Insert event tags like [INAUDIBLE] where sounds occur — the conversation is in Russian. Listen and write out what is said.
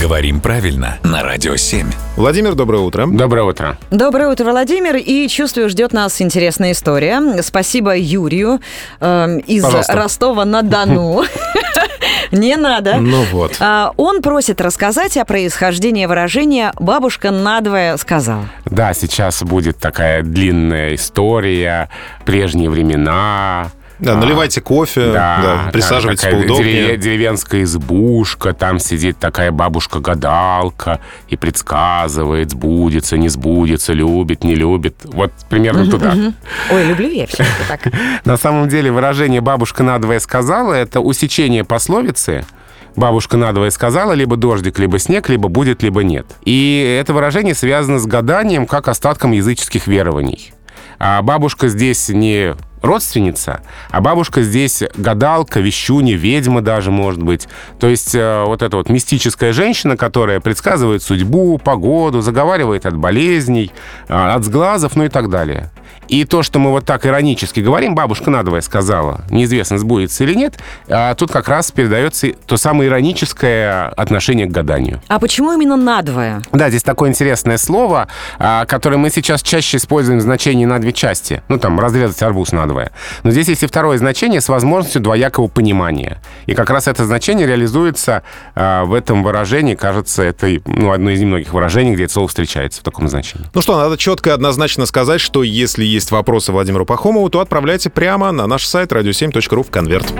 Говорим правильно на Радио 7. Владимир, доброе утро. Доброе утро. Доброе утро, Владимир. И чувствую, ждет нас интересная история. Спасибо Юрию э, из Пожалуйста. Ростова-на-Дону. [LAUGHS] Не надо. Ну вот. А, Он просит рассказать о происхождении выражения «бабушка надвое сказала». Да, сейчас будет такая длинная история, прежние времена. Да, наливайте кофе, да, присаживайтесь такая поудобнее. дере- деревенская избушка, там сидит такая бабушка-гадалка и предсказывает, сбудется, не сбудется, любит, не любит. Вот примерно туда. Ой, люблю я все это [LAUGHS] так. На самом деле выражение «бабушка надвое сказала» — это усечение пословицы Бабушка надвое сказала, либо дождик, либо снег, либо будет, либо нет. И это выражение связано с гаданием как остатком языческих верований. А бабушка здесь не родственница, а бабушка здесь гадалка, вещунья, ведьма даже, может быть. То есть э, вот эта вот мистическая женщина, которая предсказывает судьбу, погоду, заговаривает от болезней, э, от сглазов, ну и так далее. И то, что мы вот так иронически говорим, бабушка надвое сказала, неизвестно, сбудется или нет, а тут как раз передается то самое ироническое отношение к гаданию. А почему именно надвое? Да, здесь такое интересное слово, а, которое мы сейчас чаще используем в значении на две части. Ну, там, разрезать арбуз надвое. Но здесь есть и второе значение с возможностью двоякого понимания. И как раз это значение реализуется а, в этом выражении. Кажется, это ну, одно из немногих выражений, где это слово встречается в таком значении. Ну что, надо четко и однозначно сказать, что если есть вопросы Владимиру Пахомову, то отправляйте прямо на наш сайт radio7.ru в конверт.